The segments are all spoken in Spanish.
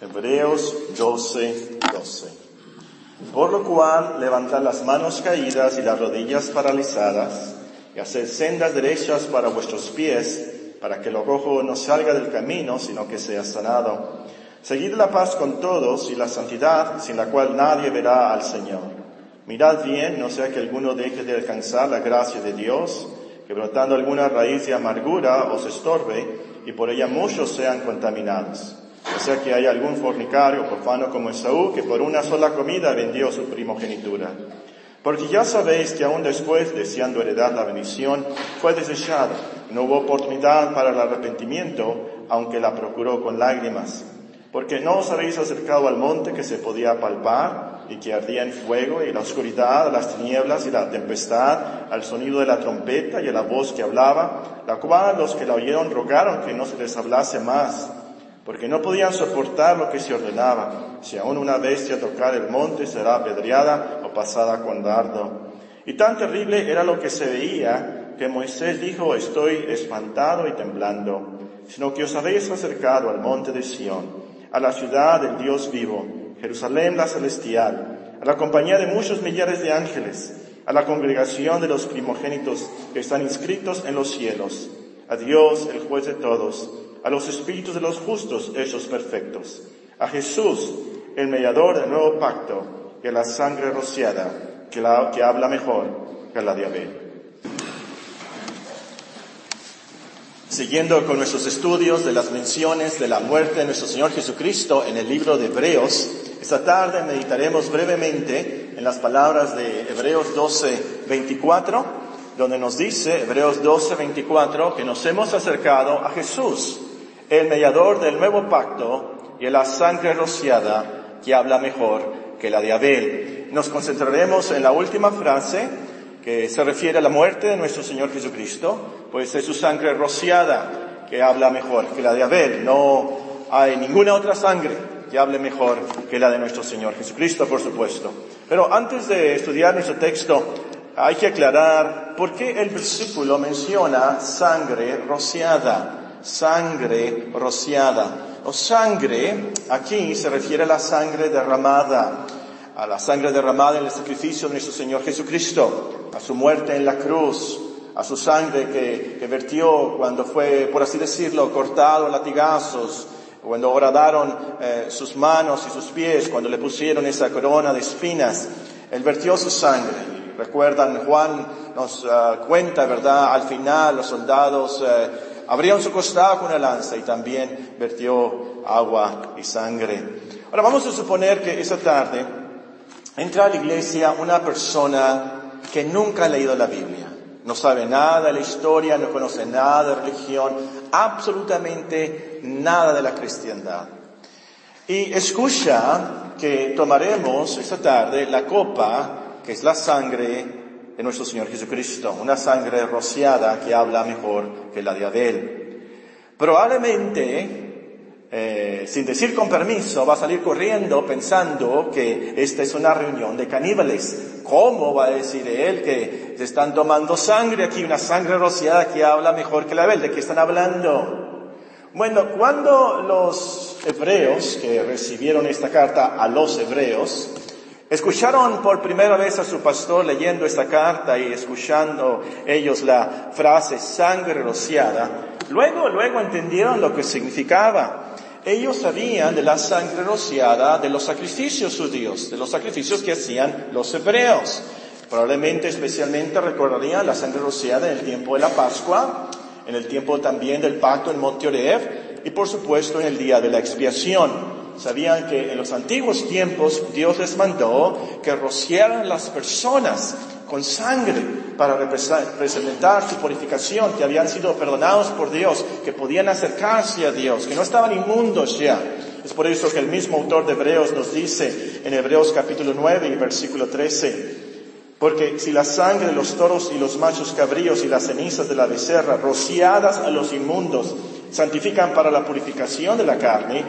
Hebreos 12, 12. Por lo cual, levantad las manos caídas y las rodillas paralizadas, y haced sendas derechas para vuestros pies, para que lo rojo no salga del camino, sino que sea sanado. Seguid la paz con todos y la santidad, sin la cual nadie verá al Señor. Mirad bien, no sea que alguno deje de alcanzar la gracia de Dios, que brotando alguna raíz de amargura os estorbe, y por ella muchos sean contaminados. O sea que hay algún fornicario profano como Esaú que por una sola comida vendió su primogenitura. Porque ya sabéis que aún después, deseando heredar la bendición, fue desechado. No hubo oportunidad para el arrepentimiento, aunque la procuró con lágrimas. Porque no os habéis acercado al monte que se podía palpar y que ardía en fuego y la oscuridad, las tinieblas y la tempestad, al sonido de la trompeta y a la voz que hablaba, la cual los que la oyeron rogaron que no se les hablase más porque no podían soportar lo que se ordenaba. Si aún una bestia tocar el monte será apedreada o pasada con dardo. Y tan terrible era lo que se veía que Moisés dijo, estoy espantado y temblando, sino que os habéis acercado al monte de Sión, a la ciudad del Dios vivo, Jerusalén la celestial, a la compañía de muchos millares de ángeles, a la congregación de los primogénitos que están inscritos en los cielos, a Dios, el juez de todos, a los espíritus de los justos hechos perfectos, a Jesús, el mediador del nuevo pacto, y a la sangre rociada, que, la, que habla mejor que la de. Siguiendo con nuestros estudios de las menciones de la muerte de nuestro Señor Jesucristo en el libro de Hebreos, esta tarde meditaremos brevemente en las palabras de Hebreos 12, 24, donde nos dice, Hebreos 12, 24, que nos hemos acercado a Jesús, el mediador del nuevo pacto y la sangre rociada que habla mejor que la de Abel. Nos concentraremos en la última frase que se refiere a la muerte de nuestro Señor Jesucristo, pues es su sangre rociada que habla mejor que la de Abel. No hay ninguna otra sangre que hable mejor que la de nuestro Señor Jesucristo, por supuesto. Pero antes de estudiar nuestro texto, hay que aclarar por qué el versículo menciona sangre rociada sangre rociada. O sangre, aquí se refiere a la sangre derramada, a la sangre derramada en el sacrificio de nuestro Señor Jesucristo, a su muerte en la cruz, a su sangre que, vertió cuando fue, por así decirlo, cortado a latigazos, cuando horadaron eh, sus manos y sus pies, cuando le pusieron esa corona de espinas. Él vertió su sangre. Recuerdan, Juan nos ah, cuenta, ¿verdad? Al final los soldados eh, abrió su costado con una lanza y también vertió agua y sangre. Ahora vamos a suponer que esa tarde entra a la iglesia una persona que nunca ha leído la Biblia. No sabe nada de la historia, no conoce nada de religión, absolutamente nada de la cristiandad. Y escucha que tomaremos esta tarde la copa, que es la sangre de nuestro Señor Jesucristo, una sangre rociada que habla mejor que la de Abel. Probablemente, eh, sin decir con permiso, va a salir corriendo pensando que esta es una reunión de caníbales. ¿Cómo va a decir él que se están tomando sangre aquí, una sangre rociada que habla mejor que la de Abel? ¿De qué están hablando? Bueno, cuando los hebreos que recibieron esta carta a los hebreos, Escucharon por primera vez a su pastor leyendo esta carta y escuchando ellos la frase sangre rociada. Luego, luego entendieron lo que significaba. Ellos sabían de la sangre rociada de los sacrificios judíos, de los sacrificios que hacían los hebreos. Probablemente especialmente recordarían la sangre rociada en el tiempo de la Pascua, en el tiempo también del pacto en Monte Oreb y por supuesto en el día de la expiación sabían que en los antiguos tiempos Dios les mandó que rociaran las personas con sangre para representar su purificación, que habían sido perdonados por Dios, que podían acercarse a Dios, que no estaban inmundos ya. Es por eso que el mismo autor de Hebreos nos dice en Hebreos capítulo 9 y versículo 13, porque si la sangre de los toros y los machos cabríos y las cenizas de la becerra, rociadas a los inmundos, santifican para la purificación de la carne,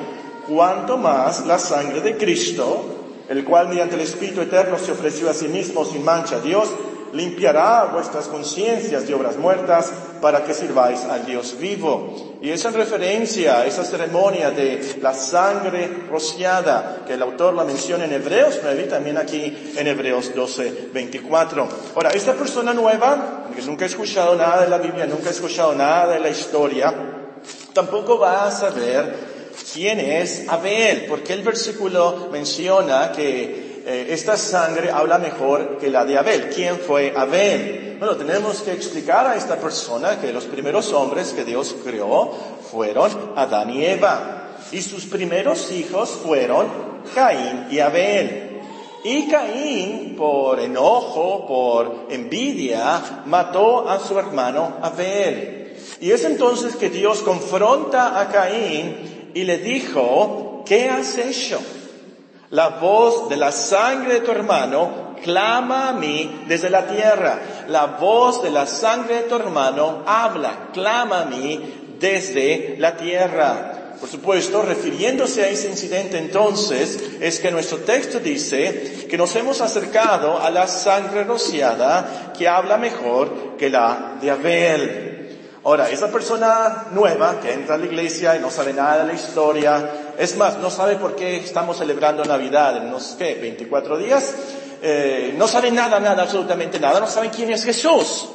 cuanto más la sangre de Cristo, el cual mediante el Espíritu Eterno se ofreció a sí mismo sin mancha a Dios, limpiará vuestras conciencias de obras muertas para que sirváis al Dios vivo. Y es en referencia esa ceremonia de la sangre rociada, que el autor la menciona en Hebreos 9 y también aquí en Hebreos 12, 24. Ahora, esta persona nueva, que nunca ha escuchado nada de la Biblia, nunca ha escuchado nada de la historia, tampoco va a saber quién es Abel, porque el versículo menciona que eh, esta sangre habla mejor que la de Abel. ¿Quién fue Abel? Bueno, tenemos que explicar a esta persona que los primeros hombres que Dios creó fueron Adán y Eva. Y sus primeros hijos fueron Caín y Abel. Y Caín, por enojo, por envidia, mató a su hermano Abel. Y es entonces que Dios confronta a Caín y le dijo, ¿qué has hecho? La voz de la sangre de tu hermano clama a mí desde la tierra. La voz de la sangre de tu hermano habla, clama a mí desde la tierra. Por supuesto, refiriéndose a ese incidente entonces, es que nuestro texto dice que nos hemos acercado a la sangre rociada que habla mejor que la de Abel. Ahora, esa persona nueva que entra a la iglesia y no sabe nada de la historia, es más, no sabe por qué estamos celebrando Navidad en unos, ¿qué?, 24 días, eh, no sabe nada, nada, absolutamente nada, no sabe quién es Jesús.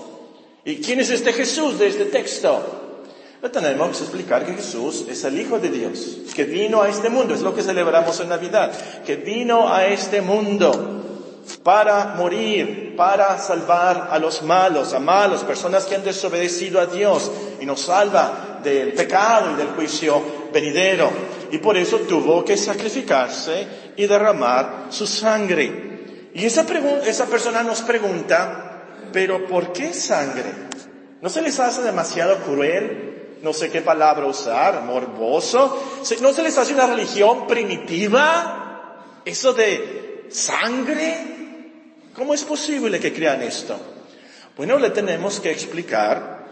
¿Y quién es este Jesús de este texto? Le tenemos que explicar que Jesús es el Hijo de Dios, que vino a este mundo, es lo que celebramos en Navidad, que vino a este mundo para morir, para salvar a los malos, a malos, personas que han desobedecido a Dios y nos salva del pecado y del juicio venidero. Y por eso tuvo que sacrificarse y derramar su sangre. Y esa, esa persona nos pregunta, pero ¿por qué sangre? ¿No se les hace demasiado cruel? No sé qué palabra usar, morboso. ¿No se les hace una religión primitiva? Eso de sangre. ¿Cómo es posible que crean esto? Bueno, le tenemos que explicar,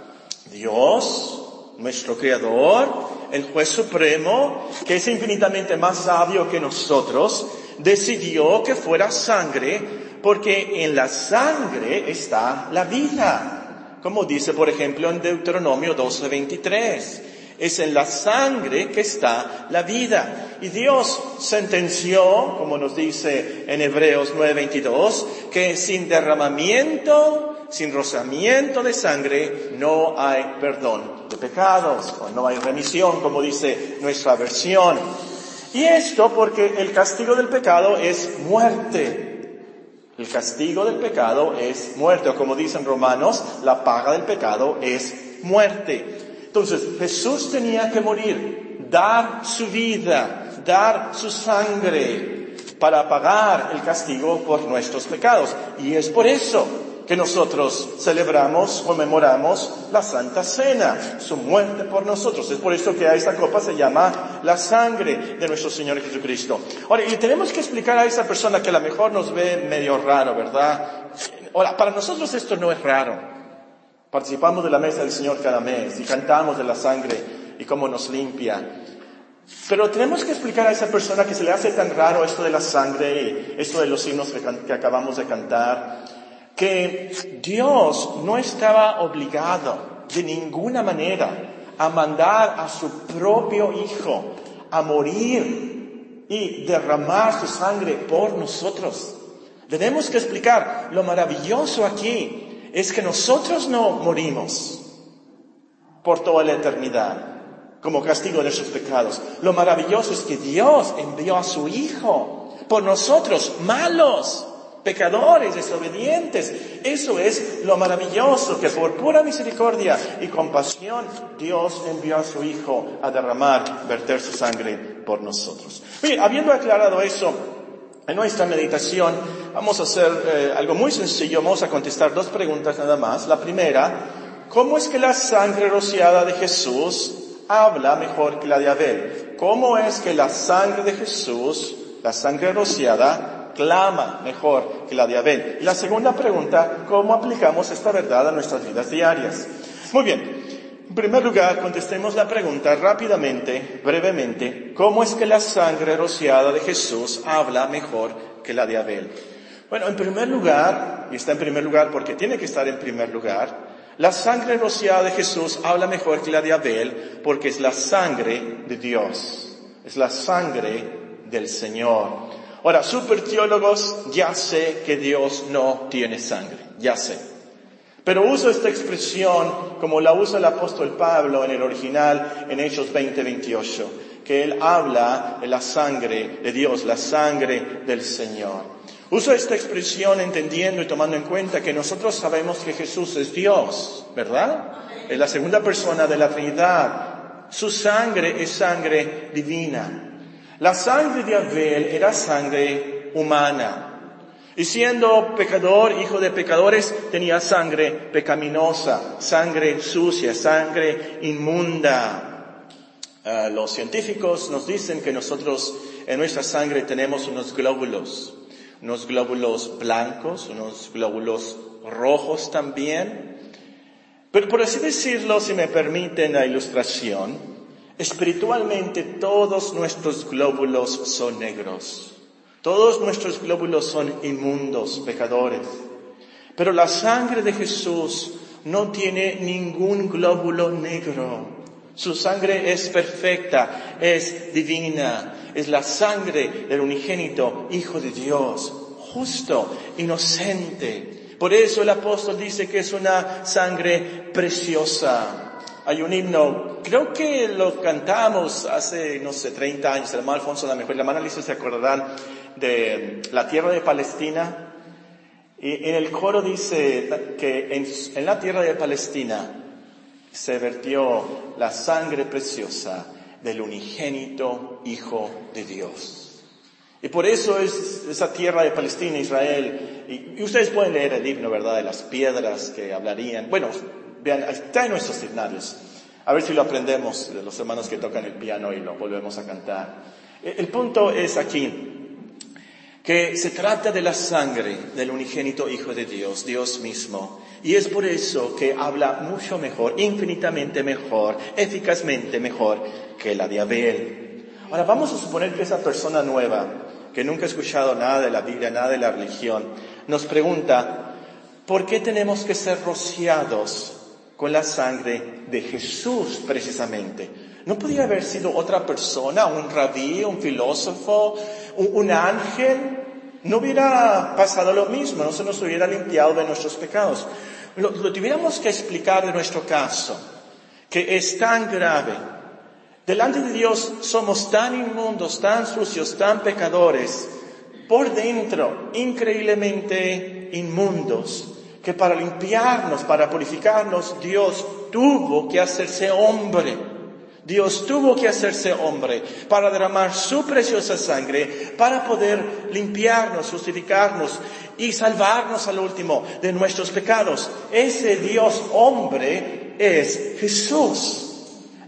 Dios, nuestro Creador, el juez supremo, que es infinitamente más sabio que nosotros, decidió que fuera sangre, porque en la sangre está la vida. Como dice, por ejemplo, en Deuteronomio 12:23 es en la sangre que está la vida. Y Dios sentenció, como nos dice en Hebreos 9:22, que sin derramamiento, sin rozamiento de sangre, no hay perdón de pecados, o no hay remisión, como dice nuestra versión. Y esto porque el castigo del pecado es muerte. El castigo del pecado es muerte, o como dicen romanos, la paga del pecado es muerte. Entonces Jesús tenía que morir, dar su vida, dar su sangre para pagar el castigo por nuestros pecados. Y es por eso que nosotros celebramos, conmemoramos la Santa Cena, su muerte por nosotros. Es por eso que a esta copa se llama la sangre de nuestro Señor Jesucristo. Ahora, y tenemos que explicar a esa persona que a lo mejor nos ve medio raro, ¿verdad? Ahora, para nosotros esto no es raro. Participamos de la mesa del Señor cada mes y cantamos de la sangre y cómo nos limpia. Pero tenemos que explicar a esa persona que se le hace tan raro esto de la sangre y esto de los signos que, acabamos de cantar, que Dios no estaba obligado de ninguna manera a mandar a su propio Hijo a morir y derramar su sangre por nosotros. Tenemos que explicar lo maravilloso aquí es que nosotros no morimos por toda la eternidad como castigo de nuestros pecados. Lo maravilloso es que Dios envió a su Hijo por nosotros, malos, pecadores, desobedientes. Eso es lo maravilloso, que por pura misericordia y compasión Dios envió a su Hijo a derramar, verter su sangre por nosotros. Bien, habiendo aclarado eso, en nuestra meditación vamos a hacer eh, algo muy sencillo, vamos a contestar dos preguntas nada más. La primera, ¿cómo es que la sangre rociada de Jesús habla mejor que la de Abel? ¿Cómo es que la sangre de Jesús, la sangre rociada, clama mejor que la de Abel? Y la segunda pregunta, ¿cómo aplicamos esta verdad a nuestras vidas diarias? Muy bien, en primer lugar, contestemos la pregunta rápidamente, brevemente, ¿cómo es que la sangre rociada de Jesús habla mejor que la de Abel? Bueno, en primer lugar, y está en primer lugar porque tiene que estar en primer lugar, la sangre rociada de Jesús habla mejor que la de Abel porque es la sangre de Dios, es la sangre del Señor. Ahora, super teólogos, ya sé que Dios no tiene sangre, ya sé. Pero uso esta expresión como la usa el apóstol Pablo en el original en Hechos 20, 28, que él habla de la sangre de Dios, la sangre del Señor. Uso esta expresión entendiendo y tomando en cuenta que nosotros sabemos que Jesús es Dios, ¿verdad? Es la segunda persona de la Trinidad. Su sangre es sangre divina. La sangre de Abel era sangre humana. Y siendo pecador, hijo de pecadores, tenía sangre pecaminosa, sangre sucia, sangre inmunda. Ah, los científicos nos dicen que nosotros en nuestra sangre tenemos unos glóbulos unos glóbulos blancos, unos glóbulos rojos también. Pero por así decirlo, si me permiten la ilustración, espiritualmente todos nuestros glóbulos son negros. Todos nuestros glóbulos son inmundos, pecadores. Pero la sangre de Jesús no tiene ningún glóbulo negro. Su sangre es perfecta, es divina, es la sangre del unigénito Hijo de Dios, justo, inocente. Por eso el apóstol dice que es una sangre preciosa. Hay un himno, creo que lo cantamos hace, no sé, 30 años, el hermano Alfonso la mejor, la hermana Lisa se acordarán de la tierra de Palestina. Y en el coro dice que en, en la tierra de Palestina se vertió la sangre preciosa del unigénito Hijo de Dios. Y por eso es esa tierra de Palestina, Israel, y, ustedes pueden leer el himno, ¿verdad?, de las piedras que hablarían. Bueno, vean, está en nuestros himnarios. A ver si lo aprendemos de los hermanos que tocan el piano y lo volvemos a cantar. El punto es aquí, que se trata de la sangre del unigénito Hijo de Dios, Dios mismo. Y es por eso que habla mucho mejor, infinitamente mejor, eficazmente mejor que la de Abel. Ahora vamos a suponer que esa persona nueva, que nunca ha escuchado nada de la Biblia, nada de la religión, nos pregunta, ¿por qué tenemos que ser rociados con la sangre de Jesús precisamente? ¿No podría haber sido otra persona, un rabí, un filósofo, un, ángel? No hubiera pasado lo mismo, no se nos hubiera limpiado de nuestros pecados. Lo, tuviéramos que explicar de nuestro caso, que es tan grave. Delante de Dios somos tan inmundos, tan sucios, tan pecadores, por dentro increíblemente inmundos, que para limpiarnos, para purificarnos, Dios tuvo que hacerse hombre Dios tuvo que hacerse hombre para derramar su preciosa sangre, para poder limpiarnos, justificarnos y salvarnos al último de nuestros pecados. Ese Dios hombre es Jesús.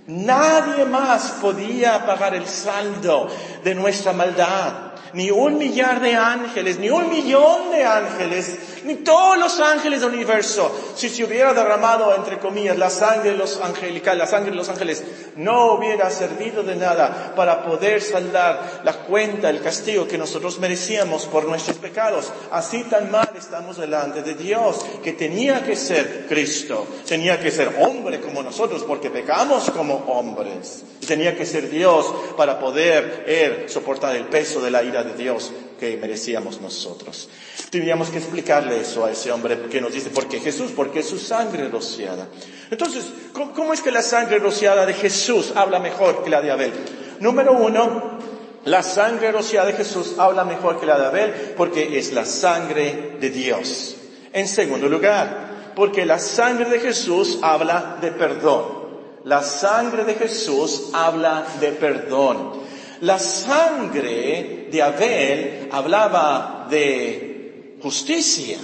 Nadie más podía pagar el saldo de nuestra maldad ni un millar de ángeles, ni un millón de ángeles, ni todos los ángeles del universo, si se hubiera derramado, entre comillas, la sangre de los angelicales, la sangre de los ángeles, no hubiera servido de nada para poder saldar la cuenta, el castigo que nosotros merecíamos por nuestros pecados. Así tan mal estamos delante de Dios, que tenía que ser Cristo, tenía que ser hombre como nosotros, porque pecamos como hombres. Tenía que ser Dios para poder él, soportar el peso de la ira de Dios que merecíamos nosotros. Teníamos que explicarle eso a ese hombre que nos dice, ¿por qué Jesús? Porque es su sangre rociada. Entonces, ¿cómo, es que la sangre rociada de Jesús habla mejor que la de Abel? Número uno, la sangre rociada de Jesús habla mejor que la de Abel porque es la sangre de Dios. En segundo lugar, porque la sangre de Jesús habla de perdón. La sangre de Jesús habla de perdón. La sangre de Abel hablaba de justicia,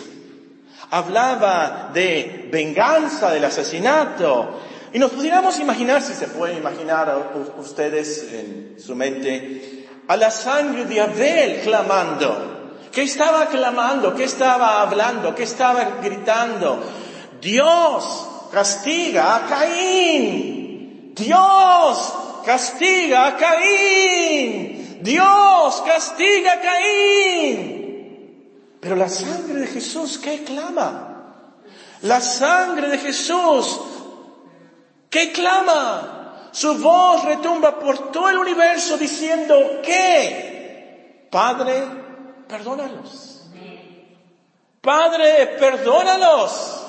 hablaba de venganza del asesinato. Y nos pudiéramos imaginar, si se pueden imaginar ustedes en su mente, a la sangre de Abel clamando. ¿Qué estaba clamando? ¿Qué estaba hablando? ¿Qué estaba gritando? Dios castiga a Caín. Dios castiga a Caín. Dios castiga a Caín. Pero la sangre de Jesús, ¿qué clama? La sangre de Jesús, ¿qué clama? Su voz retumba por todo el universo diciendo que, Padre, perdónalos. Padre, perdónalos.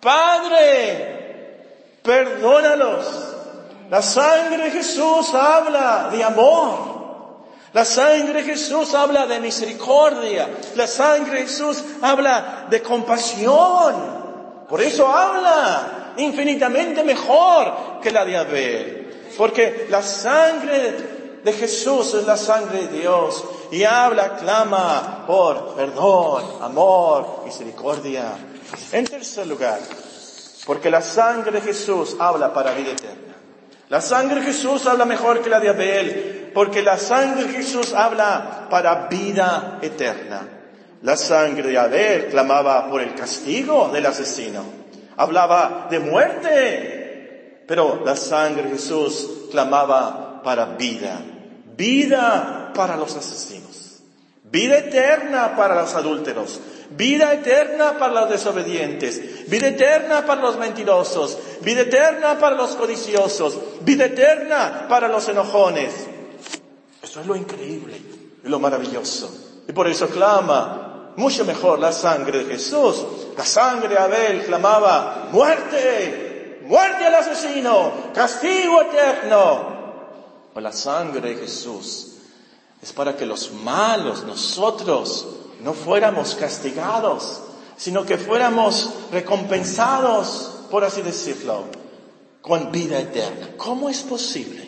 Padre, perdónalos. La sangre de Jesús habla de amor. La sangre de Jesús habla de misericordia. La sangre de Jesús habla de compasión. Por eso habla infinitamente mejor que la de Abel. Porque la sangre de Jesús es la sangre de Dios. Y habla, clama por perdón, amor, misericordia. En tercer lugar, porque la sangre de Jesús habla para vida eterna. La sangre de Jesús habla mejor que la de Abel, porque la sangre de Jesús habla para vida eterna. La sangre de Abel clamaba por el castigo del asesino, hablaba de muerte, pero la sangre de Jesús clamaba para vida, vida para los asesinos, vida eterna para los adúlteros, vida eterna para los desobedientes, vida eterna para los mentirosos, vida eterna para los codiciosos, vida eterna para los enojones. Eso es lo increíble y lo maravilloso. Y por eso clama mucho mejor la sangre de Jesús. La sangre de Abel clamaba, muerte, muerte al asesino, castigo eterno. Pues la sangre de Jesús es para que los malos, nosotros, no fuéramos castigados, sino que fuéramos recompensados, por así decirlo, con vida eterna. ¿Cómo es posible?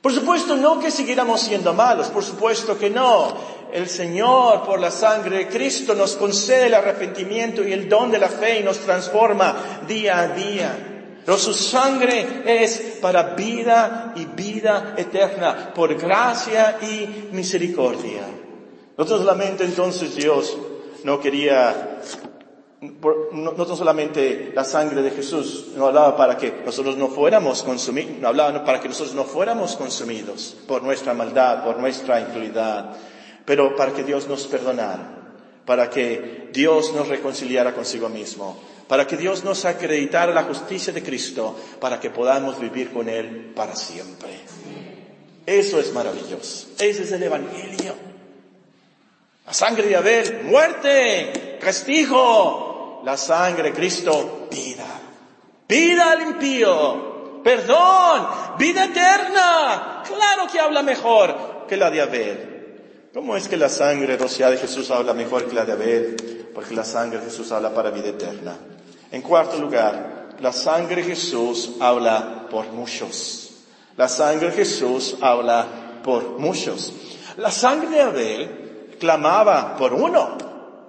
Por supuesto, no que siguiéramos siendo malos, por supuesto que no. El Señor, por la sangre de Cristo, nos concede el arrepentimiento y el don de la fe y nos transforma día a día. Pero su sangre es para vida y vida eterna, por gracia y misericordia. No solamente entonces Dios no quería, no, solamente la sangre de Jesús no hablaba para que nosotros no fuéramos consumidos, no hablaba para que nosotros no fuéramos consumidos por nuestra maldad, por nuestra impunidad, pero para que Dios nos perdonara, para que Dios nos reconciliara consigo mismo, para que Dios nos acreditara la justicia de Cristo, para que podamos vivir con Él para siempre. Eso es maravilloso. Ese es el Evangelio. La sangre de Abel, muerte, castigo. La sangre de Cristo, vida. Vida al impío. Perdón, vida eterna. Claro que habla mejor que la de Abel. ¿Cómo es que la sangre rociada de Jesús habla mejor que la de Abel? Porque la sangre de Jesús habla para vida eterna. En cuarto lugar, la sangre de Jesús habla por muchos. La sangre de Jesús habla por muchos. La sangre de Abel clamaba por uno,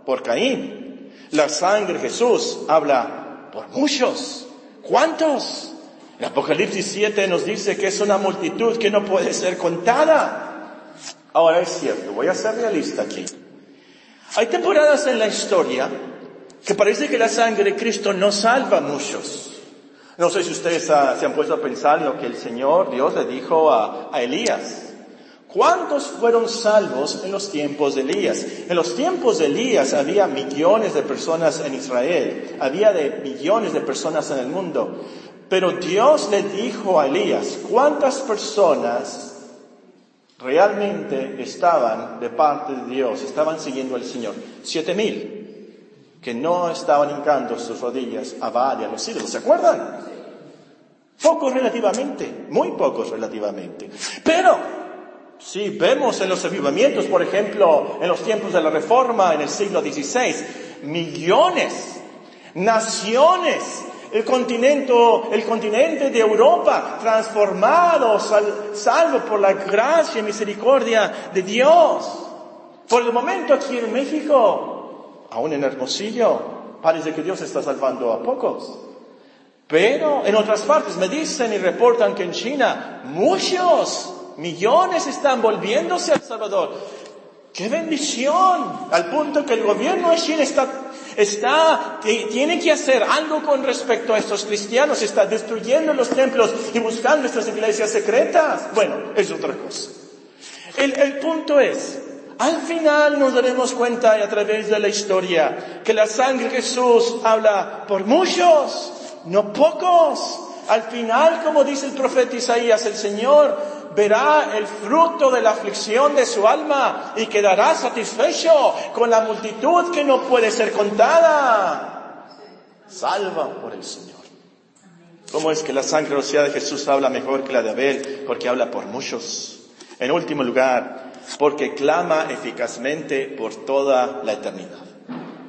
por Caín. La sangre de Jesús habla por muchos. ¿Cuántos? El Apocalipsis 7 nos dice que es una multitud que no puede ser contada. Ahora es cierto, voy a ser realista aquí. Hay temporadas en la historia que parece que la sangre de Cristo no salva a muchos. No sé si ustedes se han puesto a pensar lo que el Señor Dios le dijo a Elías. ¿Cuántos fueron salvos en los tiempos de Elías? En los tiempos de Elías había millones de personas en Israel, había de millones de personas en el mundo. Pero Dios le dijo a Elías, ¿cuántas personas realmente estaban de parte de Dios, estaban siguiendo al Señor? Siete mil, que no estaban hincando sus rodillas a Baal y a los ídolos, ¿se acuerdan? Pocos relativamente, muy pocos relativamente. Pero Sí, vemos en los avivamientos, por ejemplo, en los tiempos de la Reforma, en el siglo XVI, millones, naciones, el continente, el continente de Europa transformado, salvo por la gracia y misericordia de Dios. Por el momento aquí en México, aún en Hermosillo, parece que Dios está salvando a pocos. Pero en otras partes me dicen y reportan que en China muchos Millones están volviéndose al Salvador. ¡Qué bendición! Al punto que el gobierno de China está, está, tiene que hacer algo con respecto a estos cristianos, está destruyendo los templos y buscando estas iglesias secretas. Bueno, es otra cosa. El, el punto es, Al final nos daremos cuenta a través de la historia que la sangre de Jesús habla por muchos, no pocos. Al final, como dice el profeta Isaías, el Señor verá el fruto de la aflicción de su alma y quedará satisfecho con la multitud que no puede ser contada. Salva por el Señor. ¿Cómo es que la sangre rociada de Jesús habla mejor que la de Abel? Porque habla por muchos. En último lugar, porque clama eficazmente por toda la eternidad.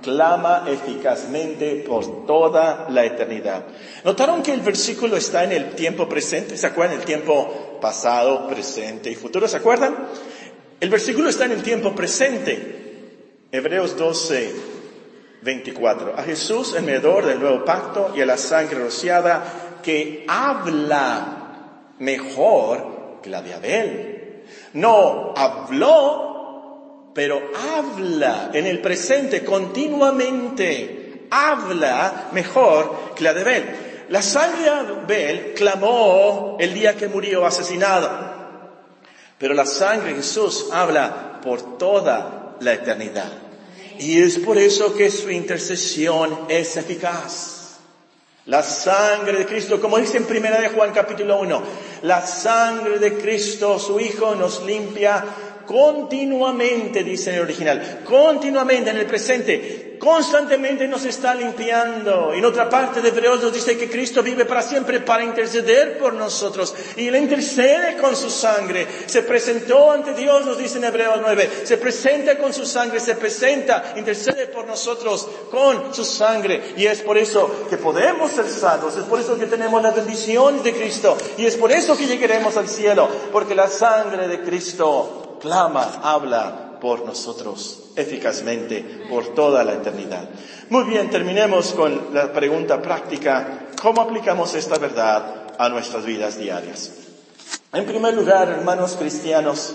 Clama eficazmente por toda la eternidad. ¿Notaron que el versículo está en el tiempo presente? ¿Se acuerdan? El tiempo pasado, presente y futuro. ¿Se acuerdan? El versículo está en el tiempo presente. Hebreos 12, 24. A Jesús, el del nuevo pacto, y a la sangre rociada, que habla mejor que la de Abel no habló, pero habla en el presente continuamente. Habla mejor que la de Abel. La sangre de Abel clamó el día que murió asesinado. Pero la sangre de Jesús habla por toda la eternidad. Y es por eso que su intercesión es eficaz. La sangre de Cristo, como dice en primera de Juan capítulo 1, la sangre de Cristo, su Hijo, nos limpia continuamente, dice en el original, continuamente en el presente, constantemente nos está limpiando. En otra parte de Hebreos nos dice que Cristo vive para siempre para interceder por nosotros. Y Él intercede con su sangre. Se presentó ante Dios, nos dice en Hebreos 9. Se presenta con su sangre, se presenta, intercede por nosotros con su sangre. Y es por eso que podemos ser salvos. Es por eso que tenemos las bendiciones de Cristo. Y es por eso que llegaremos al cielo. Porque la sangre de Cristo clama, habla por nosotros eficazmente por toda la eternidad. Muy bien, terminemos con la pregunta práctica. ¿Cómo aplicamos esta verdad a nuestras vidas diarias? En primer lugar, hermanos cristianos,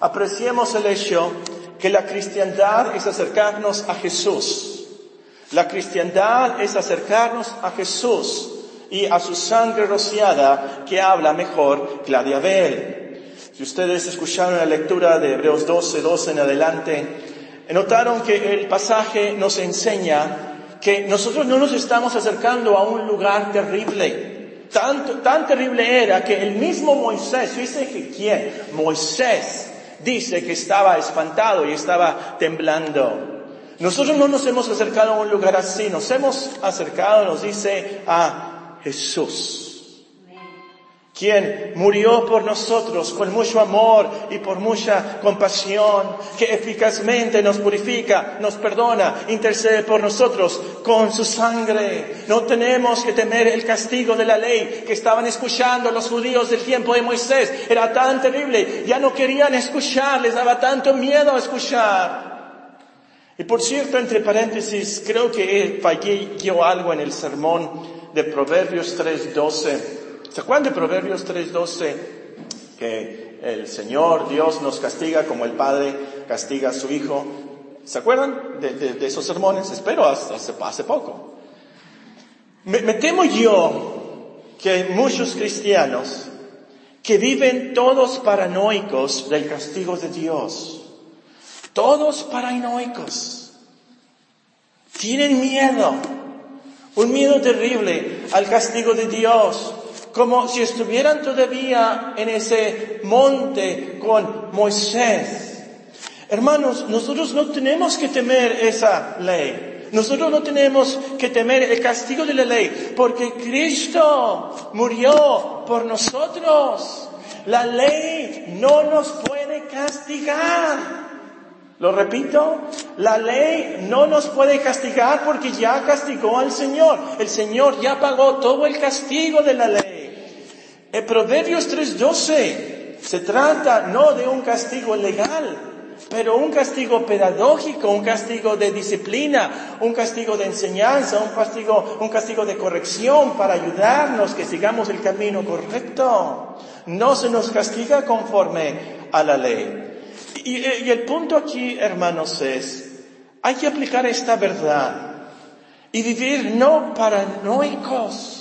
apreciemos el hecho que la cristiandad es acercarnos a Jesús. La cristiandad es acercarnos a Jesús y a su sangre rociada que habla mejor que la de Abel. Si ustedes escucharon la lectura de Hebreos 12, 12 en adelante, notaron que el pasaje nos enseña que nosotros no nos estamos acercando a un lugar terrible. Tan, tan terrible era que el mismo Moisés, dice que quién, Moisés, dice que estaba espantado y estaba temblando. Nosotros no nos hemos acercado a un lugar así, nos hemos acercado, nos dice, a Jesús quien murió por nosotros con mucho amor y por mucha compasión, que eficazmente nos purifica, nos perdona, intercede por nosotros con su sangre. No tenemos que temer el castigo de la ley que estaban escuchando los judíos del tiempo de Moisés. Era tan terrible, ya no querían escuchar, les daba tanto miedo escuchar. Y por cierto, entre paréntesis, creo que fallé algo en el sermón de Proverbios 3.12 ¿Se acuerdan de Proverbios 3:12? Que el Señor Dios nos castiga como el Padre castiga a su Hijo. ¿Se acuerdan de, esos sermones? Espero hace, poco. Me, me temo yo que muchos cristianos que viven todos paranoicos del castigo de Dios. Todos paranoicos. Tienen miedo. Un miedo terrible al castigo de Dios como si estuvieran todavía en ese monte con Moisés. Hermanos, nosotros no tenemos que temer esa ley. Nosotros no tenemos que temer el castigo de la ley, porque Cristo murió por nosotros. La ley no nos puede castigar. Lo repito, la ley no nos puede castigar porque ya castigó al Señor. El Señor ya pagó todo el castigo de la ley. En Proverbios 3:12 se trata no de un castigo legal, pero un castigo pedagógico, un castigo de disciplina, un castigo de enseñanza, un castigo, un castigo de corrección para ayudarnos que sigamos el camino correcto. No se nos castiga conforme a la ley. Y, y el punto aquí, hermanos, es, hay que aplicar esta verdad y vivir no paranoicos,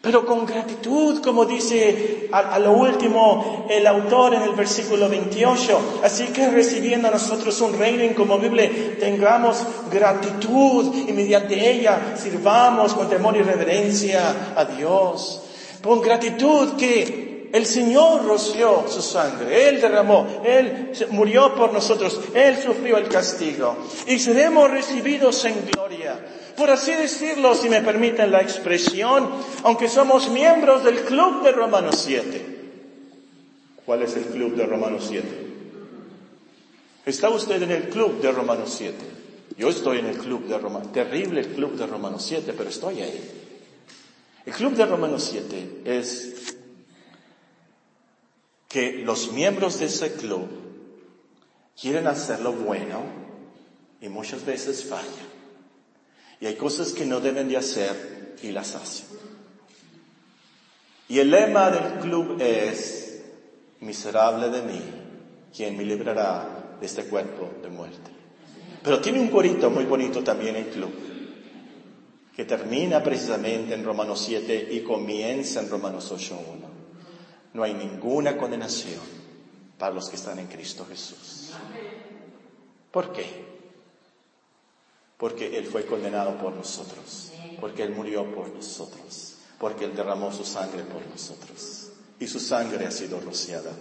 pero con gratitud, como dice a, lo último el autor en el versículo 28. Así que recibiendo a nosotros un reino inconmovible, tengamos gratitud y mediante ella sirvamos con temor y reverencia a Dios. Con gratitud que el Señor roció su sangre, Él derramó, Él murió por nosotros, Él sufrió el castigo y seremos recibidos en gloria por así decirlo, si me permiten la expresión, aunque somos miembros del club de Romanos 7. ¿Cuál es el club de Romanos 7? ¿Está usted en el club de Romanos 7? Yo estoy en el club de Romanos, terrible el club de Romanos 7, pero estoy ahí. El club de Romanos 7 es que los miembros de ese club quieren hacer lo bueno y muchas veces fallan. Y hay cosas que no deben de hacer y las hacen. Y el lema del club es, miserable de mí, quien me librará de este cuerpo de muerte. Pero tiene un corito muy bonito también el club, que termina precisamente en Romanos 7 y comienza en Romanos 8.1. No hay ninguna condenación para los que están en Cristo Jesús. ¿Por qué? Porque Él fue condenado por nosotros, porque Él murió por nosotros, porque Él derramó su sangre por nosotros y su sangre ha sido rociada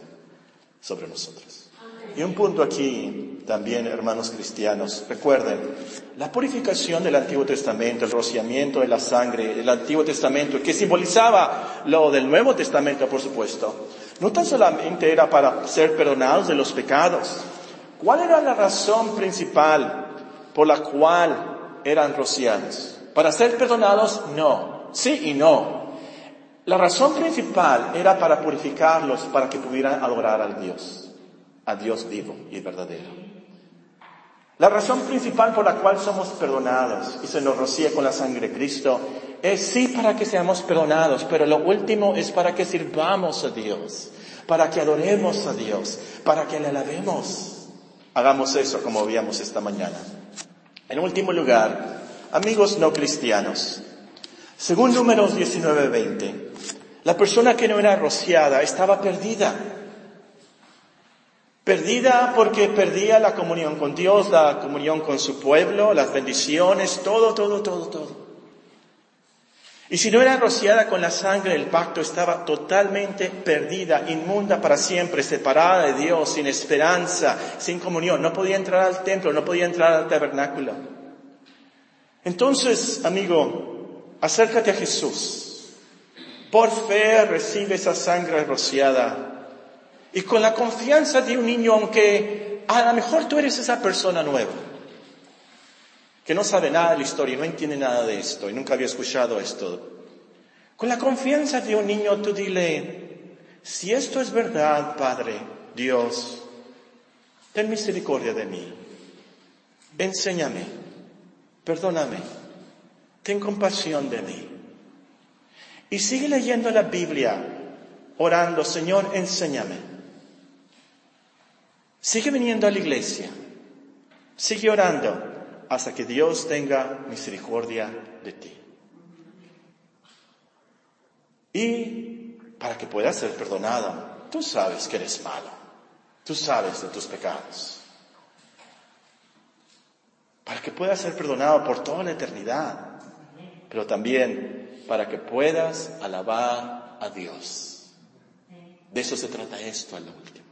sobre nosotros. Y un punto aquí también, hermanos cristianos, recuerden, la purificación del Antiguo Testamento, el rociamiento de la sangre del Antiguo Testamento, que simbolizaba lo del Nuevo Testamento, por supuesto, no tan solamente era para ser perdonados de los pecados. ¿Cuál era la razón principal por la cual eran rociados. Para ser perdonados, no. Sí y no. La razón principal era para purificarlos, para que pudieran adorar al Dios, a Dios vivo y verdadero. La razón principal por la cual somos perdonados y se nos rocía con la sangre de Cristo es sí para que seamos perdonados, pero lo último es para que sirvamos a Dios, para que adoremos a Dios, para que le alabemos. Hagamos eso como veíamos esta mañana. En último lugar, amigos no cristianos, según números 19-20, la persona que no era rociada estaba perdida. Perdida porque perdía la comunión con Dios, la comunión con su pueblo, las bendiciones, todo, todo, todo, todo. Y si no era rociada con la sangre del pacto, estaba totalmente perdida, inmunda para siempre, separada de Dios, sin esperanza, sin comunión. No podía entrar al templo, no podía entrar al tabernáculo. Entonces, amigo, acércate a Jesús. Por fe recibe esa sangre rociada. Y con la confianza de un niño, aunque a lo mejor tú eres esa persona nueva que no sabe nada de la historia, no entiende nada de esto y nunca había escuchado esto. Con la confianza de un niño tú dile, si esto es verdad, Padre, Dios, ten misericordia de mí, enséñame, perdóname, ten compasión de mí. Y sigue leyendo la Biblia, orando, Señor, enséñame. Sigue viniendo a la iglesia, sigue orando, hasta que Dios tenga misericordia de ti. Y para que puedas ser perdonado, tú sabes que eres malo, tú sabes de tus pecados. Para que puedas ser perdonado por toda la eternidad, pero también para que puedas alabar a Dios. De eso se trata esto al último.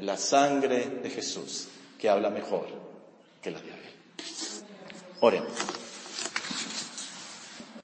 La sangre de Jesús, que habla mejor que la de Oremos.